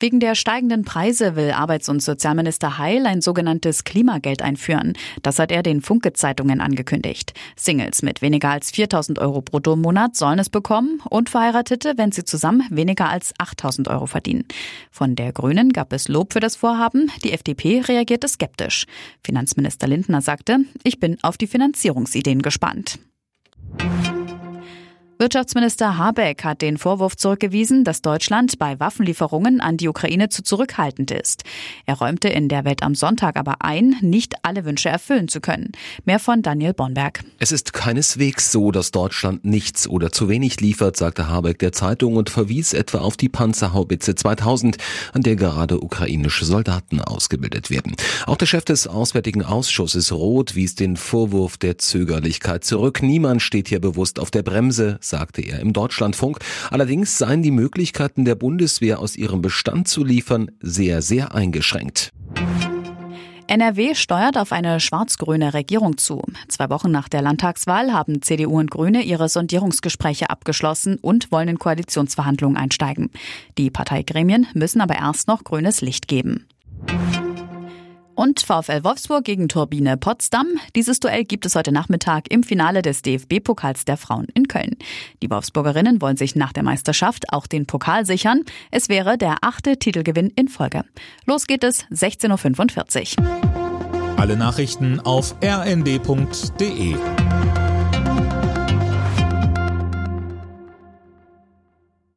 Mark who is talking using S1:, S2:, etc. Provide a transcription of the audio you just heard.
S1: Wegen der steigenden Preise will Arbeits- und Sozialminister Heil ein sogenanntes Klimageld einführen. Das hat er den Funke-Zeitungen angekündigt. Singles mit weniger als 4000 Euro brutto im Monat sollen es bekommen und Verheiratete, wenn sie zusammen weniger als 8000 Euro verdienen. Von der Grünen gab es Lob für das Vorhaben. Die FDP reagierte skeptisch. Finanzminister Lindner sagte, ich bin auf die Finanzierungsideen gespannt. Wirtschaftsminister Habeck hat den Vorwurf zurückgewiesen, dass Deutschland bei Waffenlieferungen an die Ukraine zu zurückhaltend ist. Er räumte in der Welt am Sonntag aber ein, nicht alle Wünsche erfüllen zu können. Mehr von Daniel Bonberg.
S2: Es ist keineswegs so, dass Deutschland nichts oder zu wenig liefert, sagte Habeck der Zeitung und verwies etwa auf die Panzerhaubitze 2000, an der gerade ukrainische Soldaten ausgebildet werden. Auch der Chef des Auswärtigen Ausschusses Roth wies den Vorwurf der Zögerlichkeit zurück. Niemand steht hier bewusst auf der Bremse, sagte er im Deutschlandfunk. Allerdings seien die Möglichkeiten der Bundeswehr aus ihrem Bestand zu liefern sehr, sehr eingeschränkt.
S1: NRW steuert auf eine schwarz-grüne Regierung zu. Zwei Wochen nach der Landtagswahl haben CDU und Grüne ihre Sondierungsgespräche abgeschlossen und wollen in Koalitionsverhandlungen einsteigen. Die Parteigremien müssen aber erst noch grünes Licht geben. Und VfL Wolfsburg gegen Turbine Potsdam. Dieses Duell gibt es heute Nachmittag im Finale des DFB-Pokals der Frauen in Köln. Die Wolfsburgerinnen wollen sich nach der Meisterschaft auch den Pokal sichern. Es wäre der achte Titelgewinn in Folge. Los geht es 16.45 Uhr.
S3: Alle Nachrichten auf rnd.de